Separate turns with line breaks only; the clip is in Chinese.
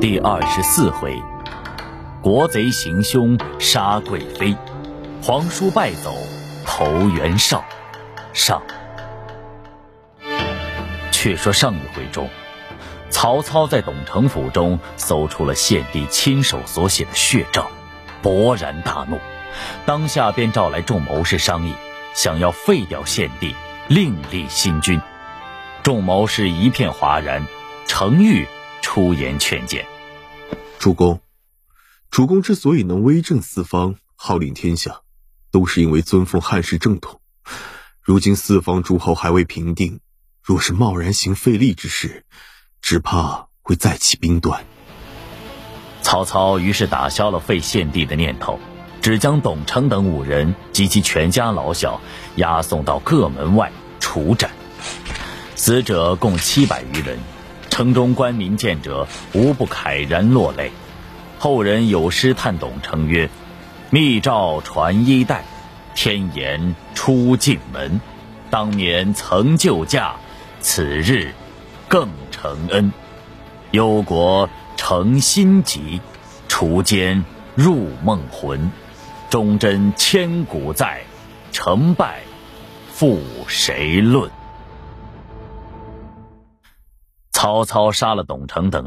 第二十四回，国贼行凶杀贵妃，皇叔败走投袁绍。上。却说上一回中，曹操在董承府中搜出了献帝亲手所写的血诏，勃然大怒，当下便召来众谋士商议，想要废掉献帝，另立新君。众谋士一片哗然，程昱出言劝谏：“
主公，主公之所以能威震四方，号令天下，都是因为尊奉汉室正统。如今四方诸侯还未平定，若是贸然行废立之事，只怕会再起兵端。”
曹操于是打消了废献帝的念头，只将董承等五人及其全家老小押送到各门外处斩。死者共七百余人，城中官民见者无不慨然落泪。后人有诗叹董承曰：“密诏传衣带，天颜出进门。当年曾救驾，此日更承恩。忧国成心急，除奸入梦魂。忠贞千古在，成败负谁论？”曹操杀了董承等人。